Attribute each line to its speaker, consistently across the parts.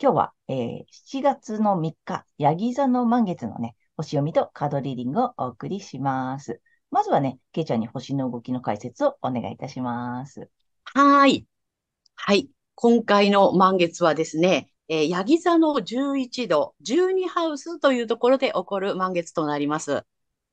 Speaker 1: 今日は、えー、7月の3日、ヤギ座の満月のね、星読みとカードリーディングをお送りします。まずはね、ケイちゃんに星の動きの解説をお願いいたします。
Speaker 2: はい。はい。今回の満月はですね、えー、ヤギ座の11度、12ハウスというところで起こる満月となります。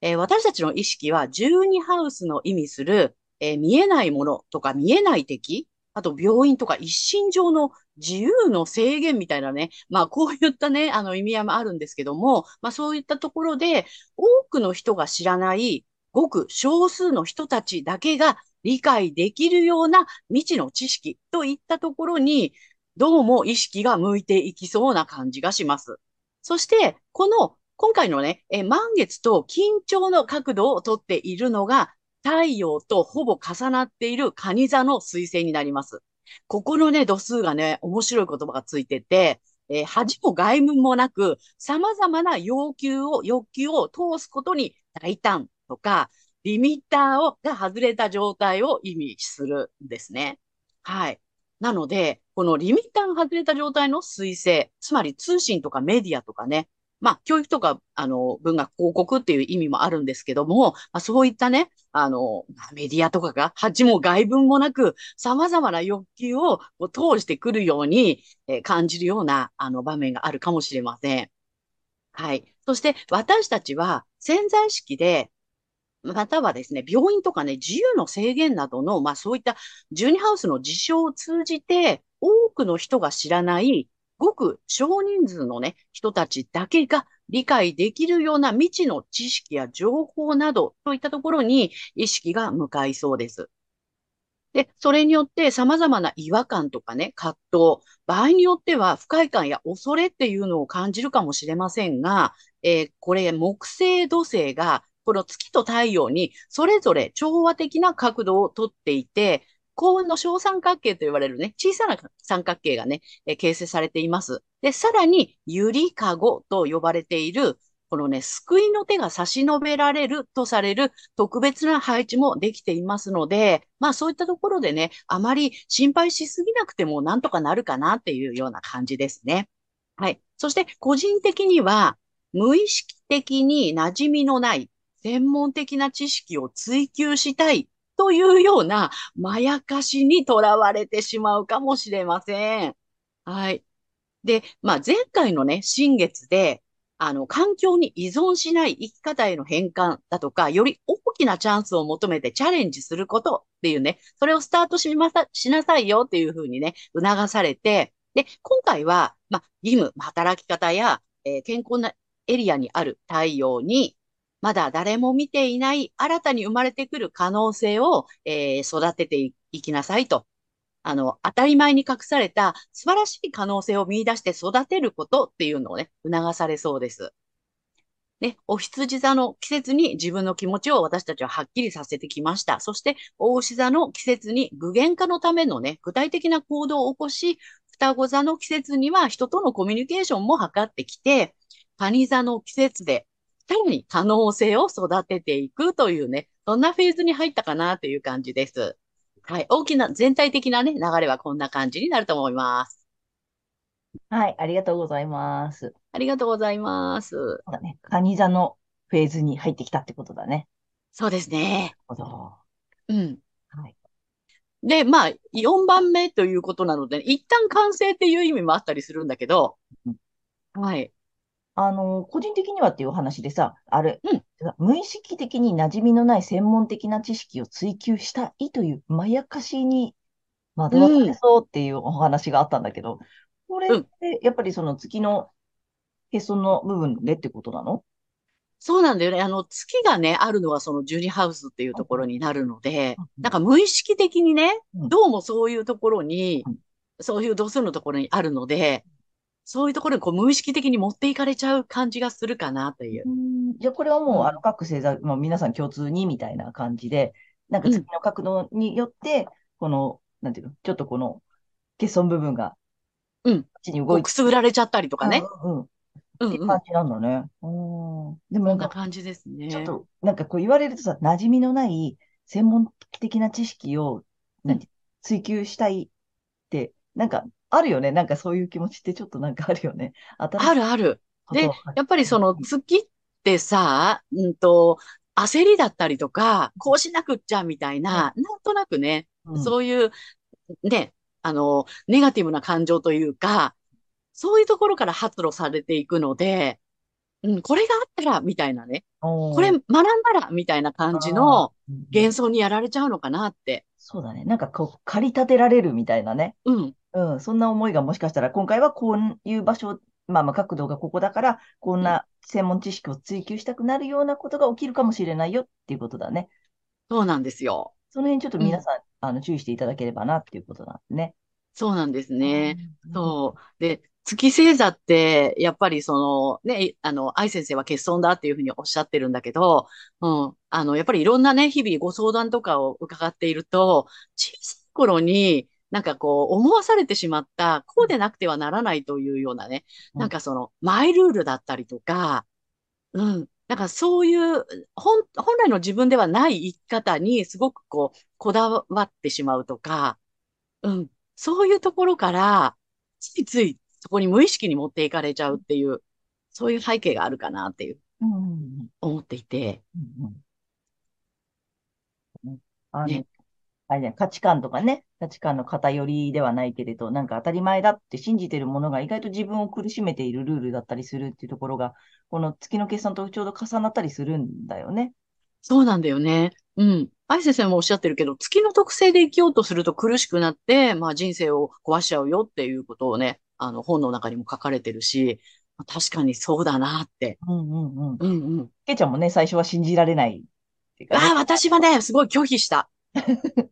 Speaker 2: えー、私たちの意識は12ハウスの意味する、えー、見えないものとか見えない敵あと病院とか一身上の自由の制限みたいなね、まあこういったね、あの意味合いもあるんですけども、まあそういったところで多くの人が知らないごく少数の人たちだけが理解できるような未知の知識といったところに、どうも意識が向いていきそうな感じがします。そして、この今回のね、え満月と緊張の角度をとっているのが、太陽とほぼ重なっている蟹座の彗星になります。ここのね、度数がね、面白い言葉がついてて、えー、恥も外務もなく、様々な要求を、欲求を通すことに大胆とか、リミッターをが外れた状態を意味するんですね。はい。なので、このリミッターが外れた状態の彗星、つまり通信とかメディアとかね、まあ、教育とか、あの、文学広告っていう意味もあるんですけども、まあ、そういったね、あの、メディアとかが、恥も外文もなく、様々な欲求を通してくるように、えー、感じるような、あの、場面があるかもしれません。はい。そして、私たちは潜在意識で、またはですね、病院とかね、自由の制限などの、まあそういったジュニハウスの事象を通じて、多くの人が知らないごく少人数のね、人たちだけが理解できるような未知の知識や情報などといったところに意識が向かいそうです。で、それによって様々な違和感とかね、葛藤、場合によっては不快感や恐れっていうのを感じるかもしれませんが、えー、これ木星土星がこの月と太陽にそれぞれ調和的な角度をとっていて、幸運の小三角形と言われるね、小さな三角形がね、え形成されています。で、さらに、ゆりかごと呼ばれている、このね、救いの手が差し伸べられるとされる特別な配置もできていますので、まあそういったところでね、あまり心配しすぎなくてもなんとかなるかなっていうような感じですね。はい。そして個人的には、無意識的に馴染みのない専門的な知識を追求したいというようなまやかしにとらわれてしまうかもしれません。はい。で、まあ、前回のね、新月で、あの、環境に依存しない生き方への変換だとか、より大きなチャンスを求めてチャレンジすることっていうね、それをスタートしまさ、しなさいよっていうふうにね、促されて、で、今回は、まあ、義務、働き方や、えー、健康なエリアにある太陽に、まだ誰も見ていない新たに生まれてくる可能性を、えー、育てていきなさいと。あの、当たり前に隠された素晴らしい可能性を見出して育てることっていうのをね、促されそうです。ね、お羊座の季節に自分の気持ちを私たちははっきりさせてきました。そして、大牛座の季節に具現化のためのね、具体的な行動を起こし、双子座の季節には人とのコミュニケーションも図ってきて、蟹座の季節でさらに可能性を育てていくというね、そんなフェーズに入ったかなという感じです。はい。大きな、全体的なね、流れはこんな感じになると思います。
Speaker 1: はい。ありがとうございます。
Speaker 2: ありがとうございます。
Speaker 1: そうだね。カニ座のフェーズに入ってきたってことだね。
Speaker 2: そうですね。
Speaker 1: なるほど。
Speaker 2: うん。はい。で、まあ、4番目ということなので、一旦完成っていう意味もあったりするんだけど、うん、はい。
Speaker 1: あの、個人的にはっていう話でさ、あれ、うん、無意識的に馴染みのない専門的な知識を追求したいというまやかしに惑わされそうっていうお話があったんだけど、これってやっぱりその月のへその部分でってことなの？
Speaker 2: そうなんだよね。あの、月がね、あるのはそのジュニハウスっていうところになるので、なんか無意識的にね、どうもそういうところに、そういう度数のところにあるので、そういうところにこう無意識的に持っていかれちゃう感じがするかなという。
Speaker 1: じゃあこれはもう、あの各星座、まあ、皆さん共通にみたいな感じで、なんか月の角度によって、この、なんていうの、ちょっとこの欠損部分が、
Speaker 2: うん。こっちに動いて。くすぐられちゃったりとかね。
Speaker 1: うん、うん。って感じなんだね。うん。でもなんか、
Speaker 2: 感じですね。
Speaker 1: ちょっと、なんかこう言われるとさ、馴染みのない専門的な知識を、なんて、追求したいって、なんか、あるよね。なんかそういう気持ちってちょっとなんかあるよね。
Speaker 2: あるある。で、やっぱりその月ってさ、うんと、焦りだったりとか、こうしなくっちゃみたいな、うん、なんとなくね、うん、そういう、ね、あの、ネガティブな感情というか、そういうところから発露されていくので、うん、これがあったら、みたいなね。これ学んだら、みたいな感じの幻想にやられちゃうのかなって。
Speaker 1: そうだね。なんかこう、駆り立てられるみたいなね。
Speaker 2: うん。
Speaker 1: うん。そんな思いがもしかしたら、今回はこういう場所、まあまあ角度がここだから、こんな専門知識を追求したくなるようなことが起きるかもしれないよっていうことだね。
Speaker 2: そうなんですよ。
Speaker 1: その辺ちょっと皆さん、うん、あの注意していただければなっていうことなんですね。
Speaker 2: そうなんですね。そう。で、月星座って、やっぱりその、ね、あの、愛先生は欠損だっていうふうにおっしゃってるんだけど、うん、あの、やっぱりいろんなね、日々ご相談とかを伺っていると、小さい頃に、なんかこう、思わされてしまった、こうでなくてはならないというようなね、なんかその、マイルールだったりとか、うん、なんかそういう、本、本来の自分ではない生き方にすごくこう、こだわってしまうとか、うん、そういうところから、ついついそこに無意識に持っていかれちゃうっていう、そういう背景があるかなっていう、思っていて。
Speaker 1: あの、ね、あれね、価値観とかね、価値観の偏りではないけれど、なんか当たり前だって信じてるものが意外と自分を苦しめているルールだったりするっていうところが、この月の決算とちょうど重なったりするんだよね。
Speaker 2: そうなんだよね。うん。愛先生もおっしゃってるけど、月の特性で生きようとすると苦しくなって、まあ人生を壊しちゃうよっていうことをね、あの、本の中にも書かれてるし、確かにそうだなって。
Speaker 1: うんうんうん。うんうん。けいちゃんもね、最初は信じられない
Speaker 2: ね、ああ、私はね、すごい拒否した。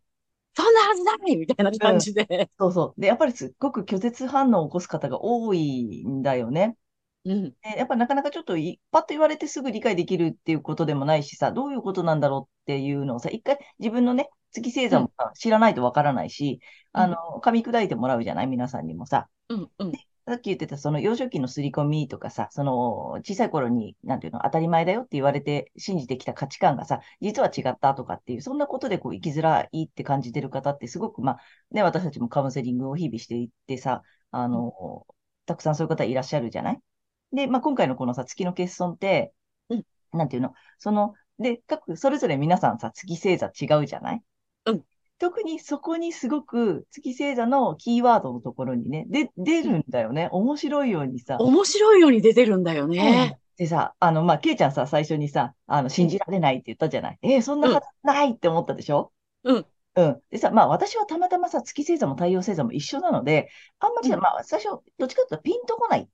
Speaker 2: そんなはずないみたいな感じで、うん、
Speaker 1: そうそう。で、やっぱりすっごく拒絶反応を起こす方が多いんだよね。
Speaker 2: うん。
Speaker 1: でやっぱなかなかちょっとパッと言われてすぐ理解できるっていうことでもないしさ、どういうことなんだろうっていうのをさ、一回自分のね、月星座も知らないとわからないし、うん、あの、噛み砕いてもらうじゃない？皆さんにもさ。
Speaker 2: うんうん。
Speaker 1: さっき言ってた、その幼少期の刷り込みとかさ、その小さい頃に、なんていうの、当たり前だよって言われて信じてきた価値観がさ、実は違ったとかっていう、そんなことでこう生きづらいって感じてる方ってすごく、まあ、ね、私たちもカウンセリングを日々していってさ、あの、たくさんそういう方いらっしゃるじゃない？で、まあ、今回のこのさ、月の欠損って、
Speaker 2: うん、
Speaker 1: なんていうの、その、で、各、それぞれ皆さんさ、月星座違うじゃない？
Speaker 2: うん。
Speaker 1: 特にそこにすごく月星座のキーワードのところにね、で、出るんだよね。面白いようにさ。
Speaker 2: 面白いように出てるんだよね。
Speaker 1: うん、でさ、あの、まあ、ケイちゃんさ、最初にさ、あの、信じられないって言ったじゃない？えー、そんなはずないって思ったでし
Speaker 2: ょ？うん。
Speaker 1: うん。でさ、まあ私はたまたまさ、月星座も太陽星座も一緒なので、あんまり、うん、まあ最初、どっちかというとピンとこない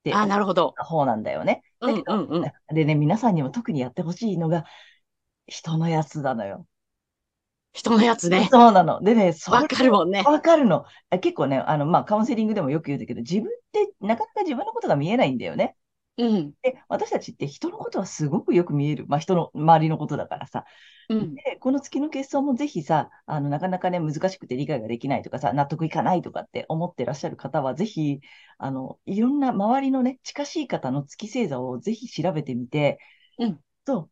Speaker 1: って
Speaker 2: あ、なるほど。
Speaker 1: 方なんだよね。
Speaker 2: うんうんうん。
Speaker 1: でね、皆さんにも特にやってほしいのが、人のやつなのよ。
Speaker 2: 人のやつね。
Speaker 1: そうなの。でね、
Speaker 2: わかるもんね。
Speaker 1: わかるの。結構ね、あの、まあ、カウンセリングでもよく言うんだけど、自分ってなかなか自分のことが見えないんだよね。
Speaker 2: うん。
Speaker 1: で、私たちって人のことはすごくよく見える。まあ、人の周りのことだからさ。
Speaker 2: うん、
Speaker 1: で、この月の結晶もぜひさ、あの、なかなかね、難しくて理解ができないとかさ、納得いかないとかって思ってらっしゃる方は、ぜひ、あの、いろんな周りのね、近しい方の月星座をぜひ調べてみて、
Speaker 2: うん。
Speaker 1: と、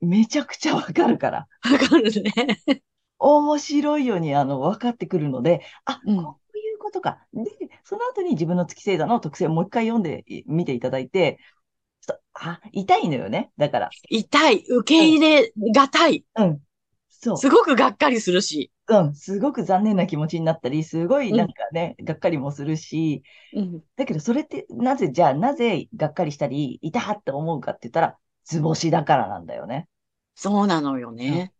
Speaker 1: めちゃくちゃわかるから。
Speaker 2: わかるね。
Speaker 1: 面白いように、あの、分かってくるので、あ、うん、こことか。で、その後に自分の月星座の特性をもう一回読んでみていただいて、あ、痛いのよね。だから。
Speaker 2: 痛い。受け入れがたい。
Speaker 1: うん。そう。
Speaker 2: すごくがっかりするし。
Speaker 1: うん。すごく残念な気持ちになったり、すごいなんかね、うん、がっかりもするし、
Speaker 2: うん。
Speaker 1: だけどそれって、なぜ、じゃあ、なぜがっかりしたり、痛って思うかって言ったら、図星だからなんだよね。
Speaker 2: そうなのよ
Speaker 1: うん
Speaker 2: ね。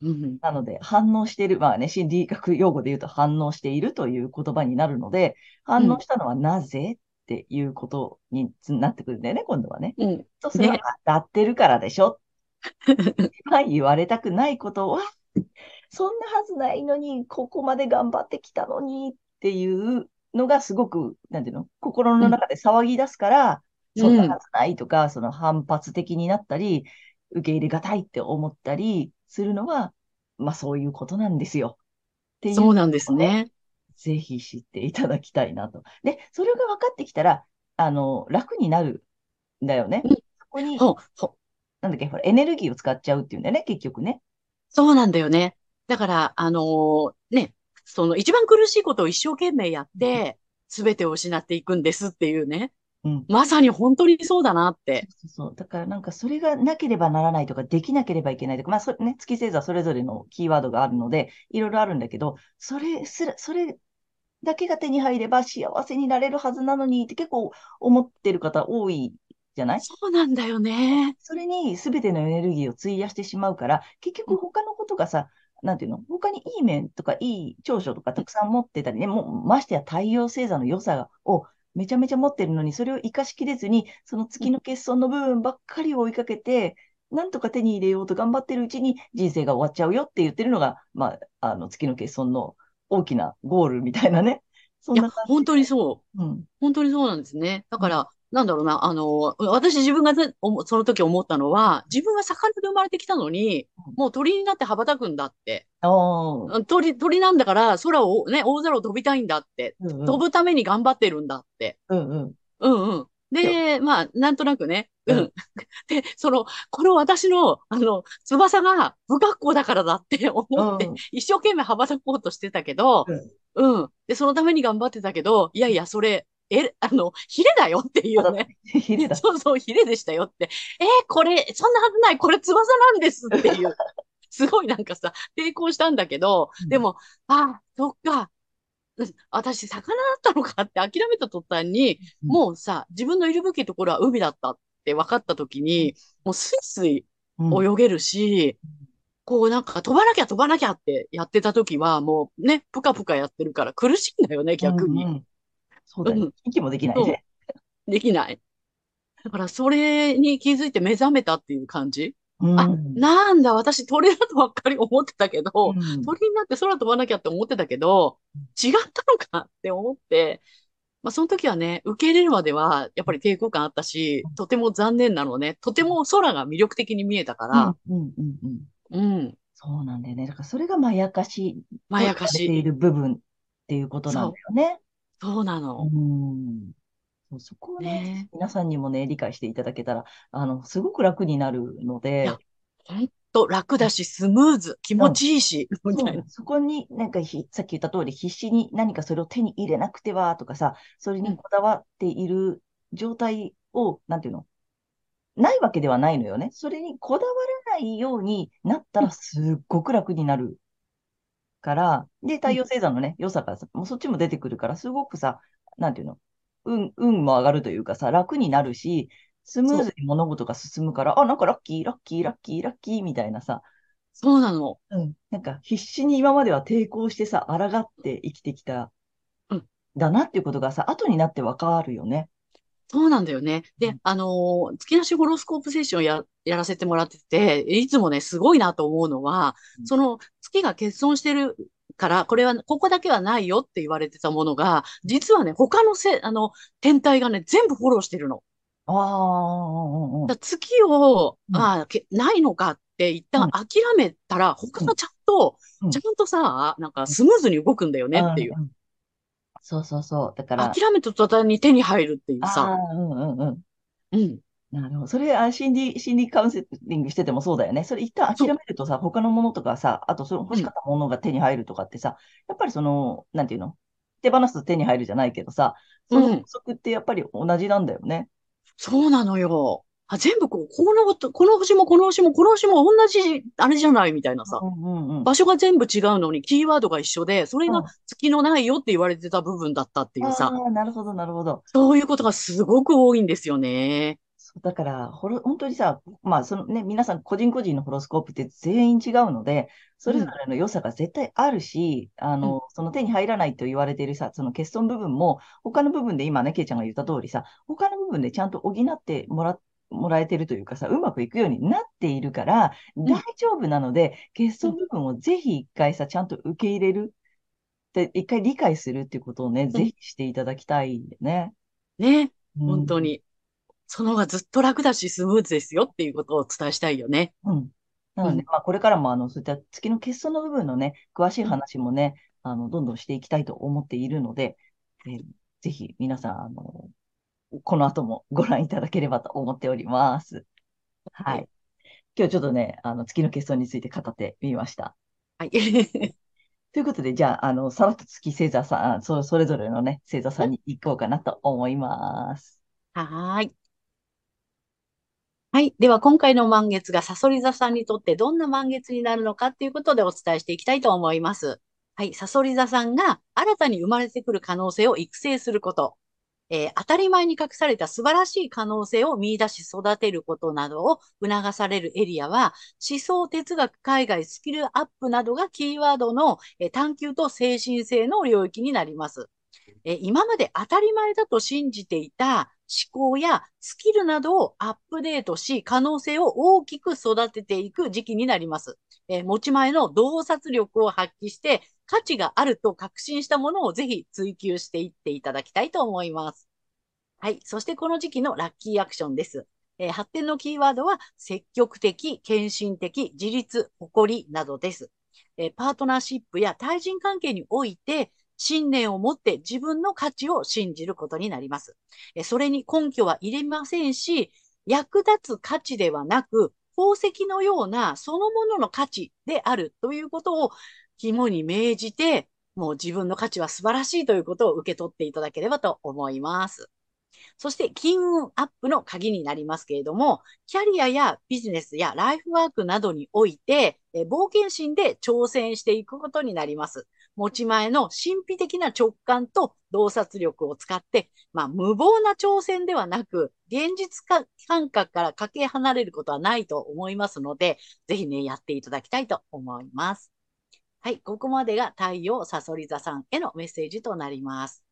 Speaker 2: うん。
Speaker 1: なので、反応している、まあね、心理学用語で言うと反応しているという言葉になるので、反応したのはなぜっていうことになってくるんだよね、今度はね。
Speaker 2: うん。
Speaker 1: そうすれば、
Speaker 2: ね。
Speaker 1: 当たってるからでしょ。一番言われたくないことは、そんなはずないのに、ここまで頑張ってきたのにっていうのがすごく、なんていうの、心の
Speaker 2: うん。
Speaker 1: 中で騒ぎ出すから、そんな
Speaker 2: うん。
Speaker 1: はずないとか、その反発的になったり、受け入れがたいって思ったりするのは、まあそういうことなんですよ。っていう
Speaker 2: そうなんです
Speaker 1: ね、
Speaker 2: ね。
Speaker 1: ぜひ知っていただきたいなと。で、それが分かってきたら、あの、楽になるんだよね。
Speaker 2: うん。
Speaker 1: そこに、
Speaker 2: ほ、ほ、
Speaker 1: なんだっけ、ほら、エネルギーを使っちゃうっていうんだよね、結局ね。
Speaker 2: そうなんだよね。だから、あのーね、その一番苦しいことを一生懸命やっ
Speaker 1: うん
Speaker 2: て、すべてを失っていくんですっていうね。
Speaker 1: うん。
Speaker 2: まさに本当にそうだなって。
Speaker 1: そうそう。だからなんかそれがなければならないとか、できなければいけないとか、まあそれね、月星座それぞれのキーワードがあるので、いろいろあるんだけど、それすら、それだけが手に入れば幸せになれるはずなのにって結構思ってる方多いじゃない？
Speaker 2: そうなんだよね。
Speaker 1: それに全てのエネルギーを費やしてしまうから、結
Speaker 2: うん、
Speaker 1: 局他のことがさ、なんていうの？他にいい面とかいい長所とかたくさん持ってたりね、もうましてや太陽星座の良さをめちゃめちゃ持ってるのに、それを活かしきれずに、その
Speaker 2: うん、
Speaker 1: 月の欠損の部分ばっかりを追いかけて、なんとか手に入れようと頑張ってるうちに人生が終わっちゃうよって言ってるのが、まあ、あの月の欠損の大きなゴールみたいなね。そんな感
Speaker 2: 本当に。そう。
Speaker 1: うん。
Speaker 2: 本当にそうなんですね。だ
Speaker 1: うん。
Speaker 2: から、なんだろうな、あの、私自分がその時思ったのは、自分は魚で生まれてきたのに、もう鳥になって羽ばたくんだって。鳥、鳥なんだから空をね、大空を飛びたいんだって。
Speaker 1: うんうん。
Speaker 2: 飛ぶために頑張ってるんだって。
Speaker 1: うんうん。
Speaker 2: うんうん。
Speaker 1: で、
Speaker 2: で、まあ、なんとなくね。
Speaker 1: う。
Speaker 2: うんん。で、その、この私の、あの、翼が不格好だからだって 思って、
Speaker 1: うん。
Speaker 2: 一生懸命羽ばたこうとしてたけど、
Speaker 1: うん。
Speaker 2: うん。で、そのために頑張ってたけど、いやいや、それ、え、あの、ヒレだよっていうね。
Speaker 1: て、ヒレだ。
Speaker 2: そうそう、ヒレでしたよって。えーこれ、そんなはずない、これ翼なんですっていう。すごいなんかさ、抵抗したんだけど、
Speaker 1: うん。
Speaker 2: でも、ああ、そっか、うん私、魚だったのかって諦めた途端に、
Speaker 1: うん。
Speaker 2: もうさ、自分のいるべきところは海だったって分かった時に、もうスイスイ
Speaker 1: うん。
Speaker 2: 泳げるし、こうなんか飛ばなきゃ飛ばなきゃってやってた時は、もうね、ぷかぷかやってるから苦しいんだよね、
Speaker 1: う
Speaker 2: 逆に。
Speaker 1: んうん。そうだよ。
Speaker 2: うん、
Speaker 1: 息もできない
Speaker 2: そ
Speaker 1: ね。
Speaker 2: う、できない。だからそれに気づいて目覚めたっていう感じ？
Speaker 1: う
Speaker 2: あ、
Speaker 1: ん。
Speaker 2: なんだ、私鳥だとばっかり思ってたけ
Speaker 1: う
Speaker 2: ど、
Speaker 1: ん。
Speaker 2: 鳥になって空飛ばなきゃって思ってたけど、違ったのかって思って、まあその時はね、受け入れるまではやっぱり抵抗感あったし、とても残念なのね。とても空が魅力的に見えたか
Speaker 1: うん。
Speaker 2: ら、
Speaker 1: うん。うん。うん。
Speaker 2: うん、
Speaker 1: そうなんだよね。だからそれがまやかし
Speaker 2: まやかしい。
Speaker 1: いる部分っていうことなんだよね。
Speaker 2: そうな
Speaker 1: う
Speaker 2: の。
Speaker 1: ん。そうそこをね、
Speaker 2: ね
Speaker 1: 皆さんにもね、理解していただけたら、あの、すごく楽になるの
Speaker 2: え。いや、
Speaker 1: で、
Speaker 2: ほんと楽だし、スムーズ、気持
Speaker 1: うん。
Speaker 2: ちいいし、みたいな。
Speaker 1: そこになんかひ、さっき言った通り、必死に何かそれを手に入れなくてはとかさ、それ
Speaker 2: うん、
Speaker 1: にこだわっている状態を、なんていうの？ないわけではないのよね。それにこだわらないようになった
Speaker 2: うん、
Speaker 1: らすっごく楽になるから、で、
Speaker 2: うん、
Speaker 1: 太陽星座のね、良さがさ、もうそっちも出てくるから、すごくさ、なんていうの運、運も上がるというかさ、楽になるし、スムーズに物事が進むから、あ、なんかラッキー、ラッキー、ラッキー、ラッキーみたいなさ、
Speaker 2: そうなの。
Speaker 1: うん。なんか必死に今までは抵抗してさ、抗って生きてきた、
Speaker 2: うん、
Speaker 1: だなっていうことがさ、後になってわかるよね。
Speaker 2: そうなんだよね。で、
Speaker 1: うん。
Speaker 2: あのー月なしホロスコープセッションや、やらせてもらってて、いつもね、すごいなと思うのは、その月が欠損してるから、これは、ここだけはないよって言われてたものが、実はね、他のせ、あの、天体がね、全部フォローしてるの。
Speaker 1: ああ、
Speaker 2: 月を、
Speaker 1: うん。
Speaker 2: ああ、けないのかって一
Speaker 1: うん。
Speaker 2: 旦諦めたら、他
Speaker 1: うん。
Speaker 2: がちゃんと、
Speaker 1: うん。
Speaker 2: ちゃんとさ、なんかスムーズに動くんだよねっていう。
Speaker 1: うん。そうそうそう。だから、
Speaker 2: 諦めた途端に手に入るっていう
Speaker 1: あ
Speaker 2: さ。
Speaker 1: あ、うんうんうん。
Speaker 2: うん。
Speaker 1: なるほど。それ、あ、心理、心理カウンセリングしててもそうだよね。それ一旦諦
Speaker 2: そ
Speaker 1: めるとさ、他のものとかさ、あとその
Speaker 2: う。
Speaker 1: 欲
Speaker 2: うん。
Speaker 1: しかったものが手に入るとかってさ、やっぱりその、なんていうの？手放すと手に入るじゃないけどさ、その法
Speaker 2: うん。
Speaker 1: 則ってやっぱり同じなんだよね。
Speaker 2: そうなのよ。あ、全部こう、このこと、この星もこの星もこの星も同じ、あれじゃないみたいなさ。
Speaker 1: うんうんうん。
Speaker 2: 場所が全部違うのに、キーワードが一緒で、それが
Speaker 1: うん。
Speaker 2: 月のないよって言われてた部分だったっていうさ。
Speaker 1: ああ、なるほど、なるほど。
Speaker 2: そういうことがすごく多いんですよね。
Speaker 1: そうだから、ホロ、本当にさ、まあ、そのね、皆さん個人個人のホロスコープって全員違うので、それぞ
Speaker 2: うん、
Speaker 1: れの良さが絶対あるし、あ
Speaker 2: うん、
Speaker 1: の、その手に入らないと言われているさ、その欠損部分も、他の部分で今ね、ケイちゃんが言った通りさ、他の部分でちゃんと補ってもら、もらえてるというかさ、うまくいくようになっているから、大
Speaker 2: うん、
Speaker 1: 丈夫なので、欠
Speaker 2: うん。
Speaker 1: 損部分をぜひ一回さ、ちゃんと受け入れる。で、一回理解するっていうことをね、
Speaker 2: うん
Speaker 1: ぜひしていただきたいよね。
Speaker 2: ね。
Speaker 1: うん。
Speaker 2: 本当に。その方がずっと楽だし、スムーズですよっていうことをお伝えしたいよね。
Speaker 1: うん。なので、
Speaker 2: うん。
Speaker 1: まあ、これからも、あの、そういった月の欠損の部分のね、詳しい
Speaker 2: うん。
Speaker 1: 話もね、あの、どんどんしていきたいと思っているので、えーぜひ皆さん、あの、この後もご覧いただければと思っております。
Speaker 2: はい。
Speaker 1: はい。今日ちょっとね、あの、月の欠損について語ってみました。
Speaker 2: はい。
Speaker 1: ということで、じゃあ、あの、さらっと月星座さん、そ、それぞれのね、星座さんに行こうかなと思います。
Speaker 2: はーい。はい。では、今回の満月がサソリ座さんにとってどんな満月になるのかっていうことでお伝えしていきたいと思います。はい。サソリ座さんが新たに生まれてくる可能性を育成すること。えー当たり前に隠された素晴らしい可能性を見出し育てることなどを促されるエリアは、思想、哲学、海外、スキルアップなどがキーワードの、えー探求と精神性の領域になります。え今まで当たり前だと信じていた思考やスキルなどをアップデートし、可能性を大きく育てていく時期になります。え持ち前の洞察力を発揮して、価値があると確信したものをぜひ追求していっていただきたいと思います。はい。そしてこの時期のラッキーアクションです。えー発展のキーワードは積極的、献身的、自立、誇りなどです。えーパートナーシップや対人関係において信念を持って自分の価値を信じることになります。それに根拠は入れませんし、役立つ価値ではなく、宝石のようなそのものの価値であるということを肝に銘じて、もう自分の価値は素晴らしいということを受け取っていただければと思います。そして金運アップの鍵になりますけれども、キャリアやビジネスやライフワークなどにおいて、え冒険心で挑戦していくことになります。持ち前の神秘的な直感と洞察力を使って、まあ、無謀な挑戦ではなく、現実感覚からかけ離れることはないと思いますので、ぜひね、やっていただきたいと思います。はい、ここまでが太陽さそり座さんへのメッセージとなります。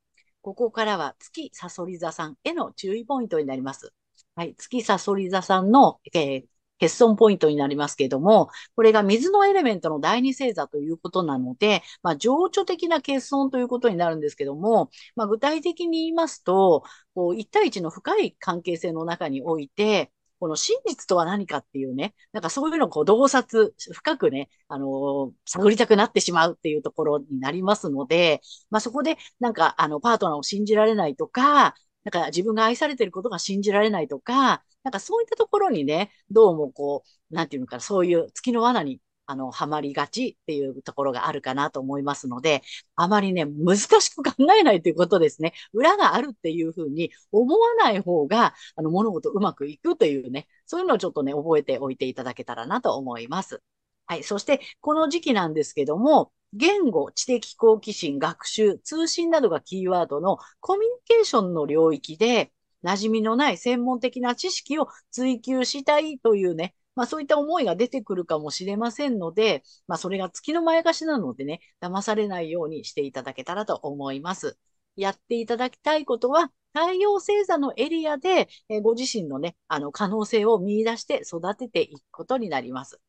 Speaker 2: ここからは月さそり座さんへの注意ポイントになります。はい、月さそり座さんの、えー欠損ポイントになりますけれども、これが水のエレメントの第二星座ということなので、まあ、情緒的な欠損ということになるんですけども、まあ、具体的に言いますと、こう1対1の深い関係性の中において、この真実とは何かっていうね、なんかそういうのをこう洞察、深くね、あのー探りたくなってしまうっていうところになりますので、まあそこでなんかあのパートナーを信じられないとか、なんか自分が愛されてることが信じられないとか、なんかそういったところにね、どうもこう、なんていうのか、そういう月の罠にあの、はまりがちっていうところがあるかなと思いますので、あまりね、難しく考えないということですね。裏があるっていうふうに思わない方が、あの、物事うまくいくというね、そういうのをちょっとね、覚えておいていただけたらなと思います。はい。そして、この時期なんですけども、言語、知的好奇心、学習、通信などがキーワードのコミュニケーションの領域で、馴染みのない専門的な知識を追求したいというね、まあそういった思いが出てくるかもしれませんので、まあそれが月の前貸しなのでね、騙されないようにしていただけたらと思います。やっていただきたいことは、太陽星座のエリアで、えご自身のね、あの可能性を見出して育てていくことになります。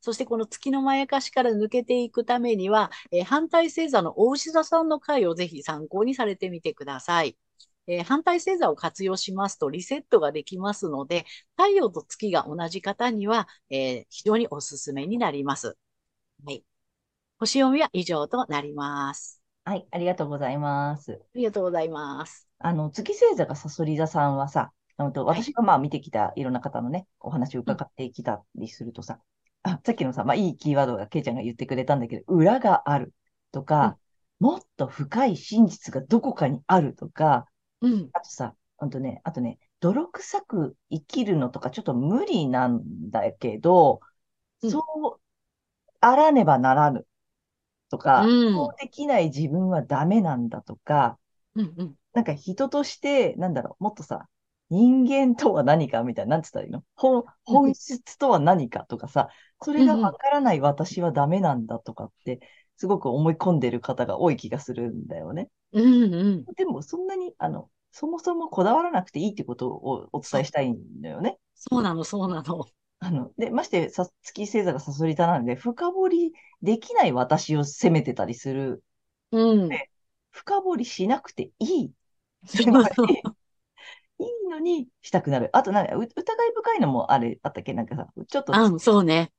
Speaker 2: そしてこの月のまやかしから抜けていくためには、え反対星座の大牛座さんの回をぜひ参考にされてみてください。えー反対星座を活用しますとリセットができますので、太陽と月が同じ方には、えー非常におすすめになります。はい。星読みは以上となります。
Speaker 1: はい、ありがとうございます。
Speaker 2: ありがとうございます。
Speaker 1: あの、月星座がさそり座さんはさ。私がまあ見てきたいろんな方のね、お話を
Speaker 2: うん、
Speaker 1: 伺ってきたりするとさ、あ、さっきのさ、まあいいキーワードがケイちゃんが言ってくれたんだけど、裏があるとか、
Speaker 2: うん、
Speaker 1: もっと深い真実がどこかにあるとか、
Speaker 2: うん、
Speaker 1: あとさ、ほんとね、あとね、泥臭く生きるのとかちょっと無理なんだけど、
Speaker 2: うん、
Speaker 1: そうあらねばならぬと
Speaker 2: う
Speaker 1: か、そ
Speaker 2: ん、
Speaker 1: うできない自分はダメなんだとか、
Speaker 2: うん、うん、
Speaker 1: なんか人として、なんだろう、もっとさ、人間とは何かみたいな、なんつったらいいの？本、本質とは何かとかさ、それがわからない私はダメなんだとかって、すごく思い込んでる方が多い気がするんだよね。
Speaker 2: うんうん。
Speaker 1: でも、そんなに、あの、そもそもこだわらなくていいってことをお伝えしたいんだよね。
Speaker 2: そうなの、そうなの。
Speaker 1: あの、で、まして、さ、月星座がサソリ座なので、深掘りできない私を責めてたりする。
Speaker 2: うん。
Speaker 1: 深掘りしなくていい。
Speaker 2: そうそう
Speaker 1: いいのにしたくなる。あと、なんか、う疑い深いのもあれ、あったっけ？なんかさ、ちょっと
Speaker 2: あ、そうね。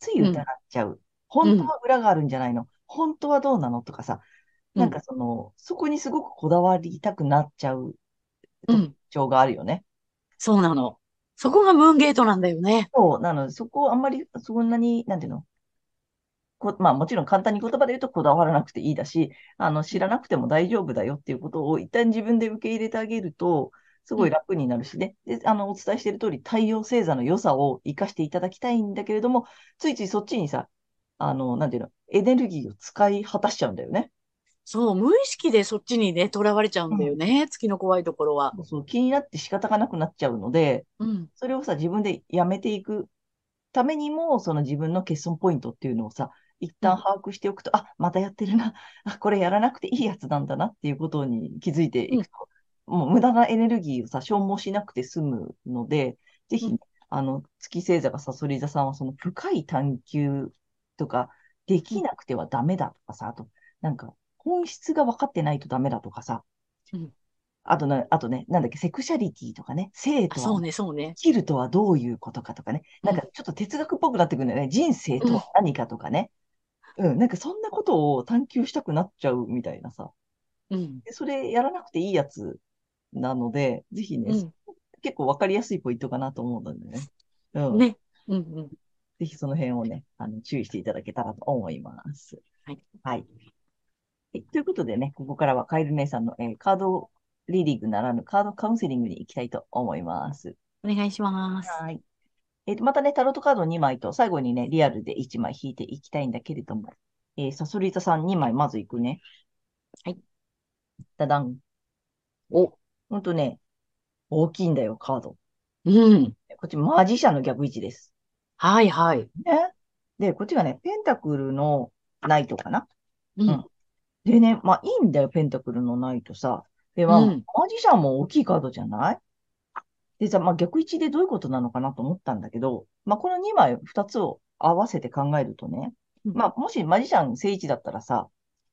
Speaker 1: つい疑っちゃう。本当は裏があるんじゃないの？本当はどうなの？とかさ、なんかその、そこにすごくこだわりたくなっちゃう
Speaker 2: うん。
Speaker 1: 特徴があるよね。
Speaker 2: そうなの。そこがムーンゲートなんだよね。
Speaker 1: そう、なので、そこをあんまり、そんなに、なんていうの？こ、まあもちろん簡単に言葉で言うとこだわらなくていいだし、あの、知らなくても大丈夫だよっていうことを一旦自分で受け入れてあげると、すごい楽になるしね。で、あの、お伝えしている通り、太陽星座の良さを活かしていただきたいんだけれども、ついついそっちにさ、あの、なんていうの、エネルギーを使い果たしちゃうんだよね。
Speaker 2: そう、無意識でそっちにね、囚われちゃうんだよね。月の怖いところは。
Speaker 1: そうそう、気になって仕方がなくなっちゃうので、
Speaker 2: うん。
Speaker 1: それをさ、自分でやめていくためにも、その自分の欠損ポイントっていうのをさ、一旦把握しておくと、あ、またやってるな。あ、これやらなくていいやつなんだなっていうことに気づいていくと、もう無駄なエネルギーをさ、消耗しなくて済むので、ぜひ、
Speaker 2: うん
Speaker 1: あの、月星座がサソリ座さんはその深い探求とか、できなくてはダメだとかさ、あと、なんか、本質が分かってないとダメだとかさ、
Speaker 2: うん
Speaker 1: あとね、あとね、なんだっけ、セクシャリティとかね、性
Speaker 2: あ、
Speaker 1: とは
Speaker 2: そうね、そうね
Speaker 1: 生。きるとはどういうことかとかね。なんかちょっと哲学っぽくなってくるんだよね。人生とは何かとかね。うん、なんかそんなことを探求したくなっちゃうみたいなさ。
Speaker 2: うん。
Speaker 1: でそれやらなくていいやつなので、ぜひね、
Speaker 2: うん。
Speaker 1: 結構わかりやすいポイントかなと思うんだよね。うん。
Speaker 2: ね。うんうん。
Speaker 1: ぜひその辺をね、あの、注意していただけたらと思います。
Speaker 2: はい。
Speaker 1: はい。えということでね、ここからはカエル姉さんの、えーカードリーディングならぬカードカウンセリングに行きたいと思います。
Speaker 2: お願いします。
Speaker 1: はい。えっと、またね、タロットカード2枚と、最後にね、リアルで1枚引いていきたいんだけれども、えー、サソリータさん2枚まずいくね。
Speaker 2: はい。
Speaker 1: ダダン。
Speaker 2: お。
Speaker 1: ほんとね、大きいんだよ、カード。
Speaker 2: うん。
Speaker 1: こっちマジシャンの逆位置です。
Speaker 2: はいはい。
Speaker 1: ね。で、こっちがね、ペンタクルのナイトかな。
Speaker 2: うん。
Speaker 1: うんでね、まあいいんだよ、ペンタクルのナイトさ。で、まあ、
Speaker 2: うん
Speaker 1: マジシャンも大きいカードじゃない？でさ、まあ逆位置でどういうことなのかなと思ったんだけど、まあこの2枚、2つを合わせて考えるとね、
Speaker 2: うん
Speaker 1: まあもしマジシャン正位置だったらさ、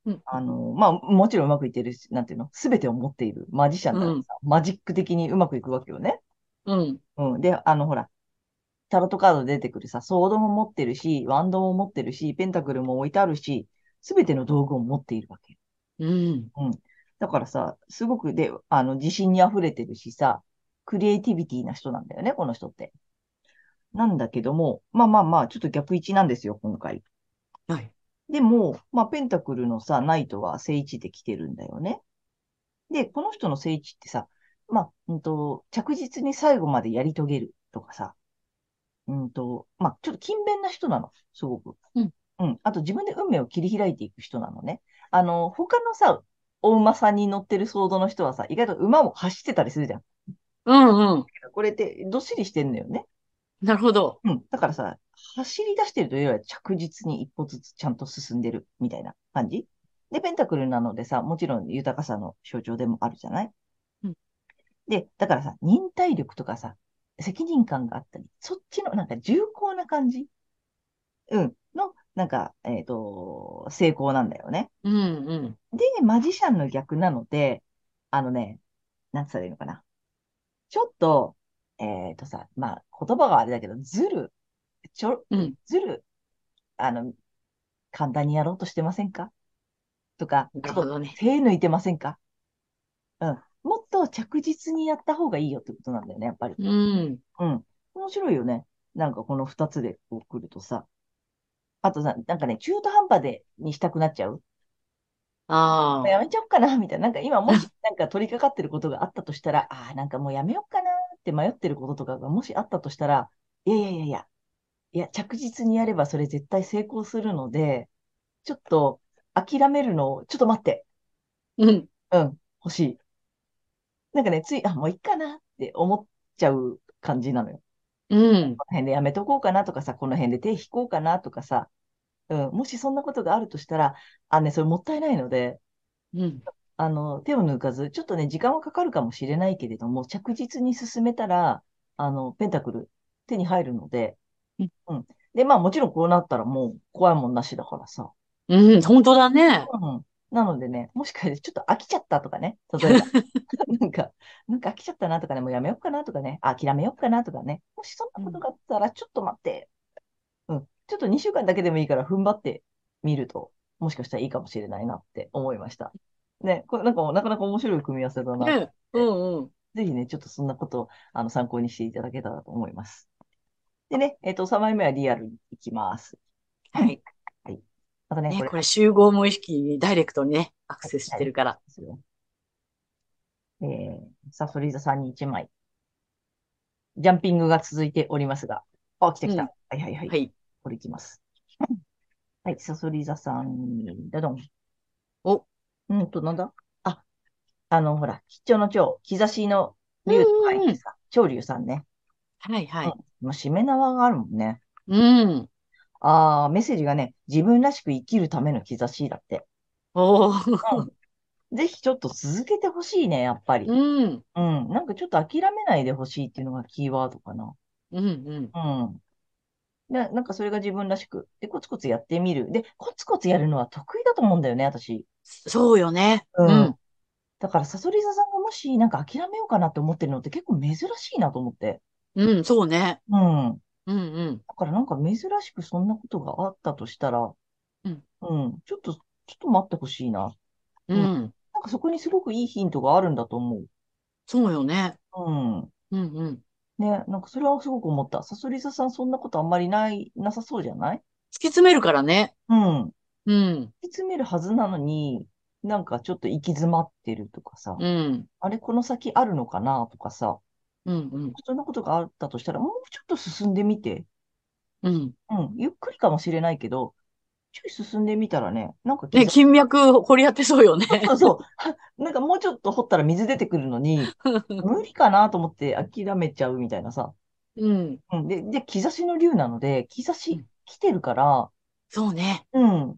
Speaker 2: うん
Speaker 1: あの、まあもちろんうまくいってるし、なんていうの、すべてを持っているマジシャンだからさ、マジック的にうまくいくわけよね。
Speaker 2: うん。
Speaker 1: うん。で、あの、ほら、タロットカードで出てくるさ、ソードも持ってるし、ワンドも持ってるし、ペンタクルも置いてあるし、すべての道具を持っているわけ。
Speaker 2: うん。
Speaker 1: だからさ、すごくで、あの、自信に溢れてるしさ、クリエイティビティな人なんだよね、この人って。なんだけども、まあまあまあ、ちょっと逆位置なんですよ、今回。
Speaker 2: はい。
Speaker 1: でも、まあ、ペンタクルのさ、ナイトは正位置で来てるんだよね。で、この人の正位置ってさ、まあ、うんと、着実に最後までやり遂げるとかさ、うんと、まあ、ちょっと勤勉な人なの、すごく。
Speaker 2: うん。
Speaker 1: うん。あと自分で運命を切り開いていく人なのね。あの、他のさ、お馬さんに乗ってるソードの人はさ、意外と馬も走ってたりするじゃん。
Speaker 2: うんうん。
Speaker 1: これってどっしりしてんのよね。
Speaker 2: なるほど。
Speaker 1: うん。だからさ、走り出してるというよりは着実に一歩ずつちゃんと進んでるみたいな感じで、ペンタクルなのでさ、もちろん豊かさの象徴でもあるじゃない？
Speaker 2: うん
Speaker 1: で、だからさ、忍耐力とかさ、責任感があったり、そっちのなんか重厚な感じ？うん。の、なんか、えっと、成功なんだよね。
Speaker 2: うんうん。
Speaker 1: で、マジシャンの逆なので、あのね、なんつったらいいのかな。ちょっと、えっとさ、まあ、言葉があれだけど、ずる、ちょ、
Speaker 2: うん
Speaker 1: ずる、あの、簡単にやろうとしてませんか？とか。手抜いてませんか？うん。もっと着実にやった方がいいよってことなんだよね、やっぱり。
Speaker 2: うん。
Speaker 1: うん。面白いよね。なんかこの二つでこう来るとさ。あとさ、なんかね、中途半端でにしたくなっちゃう。
Speaker 2: ああ。
Speaker 1: やめちゃおうかな、みたいな。なんか今もしなんか取り掛かってることがあったとしたら、ああ、なんかもうやめようかなって迷ってることとかがもしあったとしたら、いやいやいやいや、いや、着実にやればそれ絶対成功するので、ちょっと諦めるのを、ちょっと待って、
Speaker 2: うん。
Speaker 1: うん、欲しい。なんかね、つい、あ、もういいかなって思っちゃう感じなのよ。
Speaker 2: うん。
Speaker 1: この辺でやめとこうかなとかさ、この辺で手引こうかなとかさ、うん、もしそんなことがあるとしたら、あ、ね、それもったいないので、
Speaker 2: うん。
Speaker 1: あの、手を抜かず、ちょっとね、時間はかかるかもしれないけれども、着実に進めたら、あの、ペンタクル、手に入るので、
Speaker 2: うん
Speaker 1: うん。で、まあもちろんこうなったらもう怖いもんなしだからさ。
Speaker 2: うん。本当だね。
Speaker 1: うん。なのでね、もしかしてちょっと飽きちゃったとかね、例えば。なんか、なんか飽きちゃったなとかね、もうやめようかなとかね、諦めようかなとかね、もしそんなことがあったら、ちょっと待って、うん、ちょっと2週間だけでもいいから踏ん張ってみると、もしかしたらいいかもしれないなって思いました。ね、これなんかなかなか面白い組み合わせだな。
Speaker 2: ね。うんうん。
Speaker 1: ぜひね、ちょっとそんなことをあの参考にしていただけたらと思います。でね、えっ、と、3枚目はリアルに行きます。
Speaker 2: はい。
Speaker 1: またね、
Speaker 2: ね、
Speaker 1: これ
Speaker 2: これ集合無意識にダイレクトにね、アクセスしてるから。
Speaker 1: ですよ。えー、サソリ座さんに1枚。ジャンピングが続いておりますが。あ、来た来た。
Speaker 2: うん
Speaker 1: はいはいはい。
Speaker 2: はい。
Speaker 1: これいきます。はい、サソリ座さんに、だどん。
Speaker 2: お、
Speaker 1: うんと、なんだ？あ、あの、ほら、吉兆の蝶、兆しの竜と書いてさ、潮竜さんね。
Speaker 2: はいはい。
Speaker 1: まあ、締め縄があるもんね。
Speaker 2: うん。
Speaker 1: ああ、メッセージがね、自分らしく生きるための兆しだって。
Speaker 2: おー。
Speaker 1: ぜひちょっと続けてほしいね、やっぱり。
Speaker 2: うん。
Speaker 1: うん。なんかちょっと諦めないでほしいっていうのがキーワードかな。
Speaker 2: うんうん。
Speaker 1: うん。な、なんかそれが自分らしく。で、コツコツやってみる。で、コツコツやるのは得意だと思うんだよね、私。
Speaker 2: そうよね。
Speaker 1: う
Speaker 2: うんん。
Speaker 1: だから、サソリ座さんがもしなんか諦めようかなって思ってるのって結構珍しいなと思って。
Speaker 2: うん、そうね。
Speaker 1: うん。
Speaker 2: うんうん。
Speaker 1: だからなんか珍しくそんなことがあったとしたら、
Speaker 2: うん。
Speaker 1: うん。ちょっと、ちょっと待ってほしいな。
Speaker 2: うん。
Speaker 1: なんかそこにすごくいいヒントがあるんだと思う。
Speaker 2: そうよね。
Speaker 1: うん。
Speaker 2: うんうん。
Speaker 1: ね、なんかそれはすごく思った。サソリ座さんそんなことあんまりない、なさそうじゃない？
Speaker 2: 突き詰めるからね。
Speaker 1: うん。突
Speaker 2: うん。
Speaker 1: き詰めるはずなのに、なんかちょっと行き詰まってるとかさ、
Speaker 2: うん。
Speaker 1: あれこの先あるのかなとかさ、
Speaker 2: うんうん。
Speaker 1: そんなことがあったとしたら、もうちょっと進んでみて。
Speaker 2: うん。
Speaker 1: うん、ゆっくりかもしれないけど、ちょい進んでみたらね、なんか
Speaker 2: ね、
Speaker 1: 気
Speaker 2: 金脈掘り当てそうよね。
Speaker 1: そうそう。なんかもうちょっと掘ったら水出てくるのに、無理かなと思って諦めちゃうみたいなさ。
Speaker 2: うん。
Speaker 1: うん、で、で、兆しの竜なので、兆
Speaker 2: う
Speaker 1: し
Speaker 2: ん
Speaker 1: 来てるから、
Speaker 2: そうね。
Speaker 1: うん。もう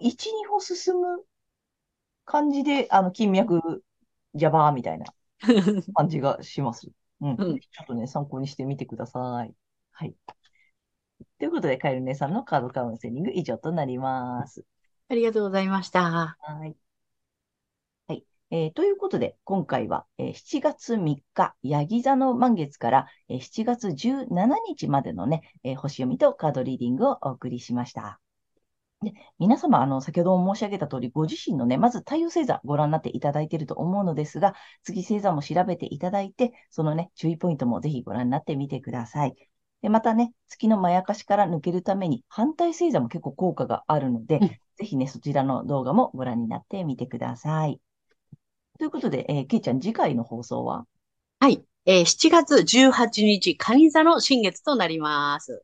Speaker 1: 一、二歩進む感じで、あの、金脈、ジャバーみたいな 感じがします。うん。
Speaker 2: うん
Speaker 1: ちょっとね、参考にしてみてください。はい。ということで、カエル姉さんのカードカウンセリング以上となります。
Speaker 2: ありがとうございました。
Speaker 1: はい。はい。えーということで、今回は、えー7月3日、ヤギ座の満月から、えー7月17日までのね、えー星読みとカードリーディングをお送りしました。で、皆様、あの、先ほども申し上げた通り、ご自身のね、まず太陽星座ご覧になっていただいていると思うのですが、月星座も調べていただいて、そのね、注意ポイントもぜひご覧になってみてください。で、またね、月のまやかしから抜けるために、反対星座も結構効果があるので、
Speaker 2: うん
Speaker 1: ぜひね、そちらの動画もご覧になってみてください。ということで、えー、けいちゃん、次回の放送は？
Speaker 2: はい。えー7月18日、蟹座の新月となります。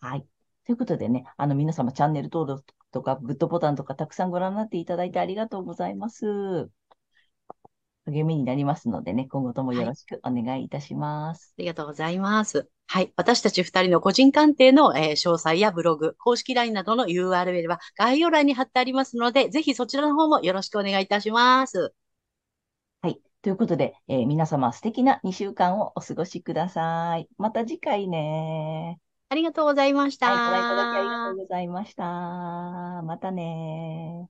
Speaker 1: はい。ということでね、あの、皆様、チャンネル登録とか、グッドボタンとか、たくさんご覧になっていただいてありがとうございます。励みになりますのでね、今後ともよろしくお願いいたします。
Speaker 2: ありがとうございます。はい。私たち二人の個人鑑定の、えー詳細やブログ、公式 LINE などの URL は概要欄に貼ってありますので、ぜひそちらの方もよろしくお願いいたします。
Speaker 1: はい。ということで、えー皆様、素敵な2週間をお過ごしください。また次回ね。
Speaker 2: ありがとうございました。
Speaker 1: はい、ご覧いただきありがとうございました。またね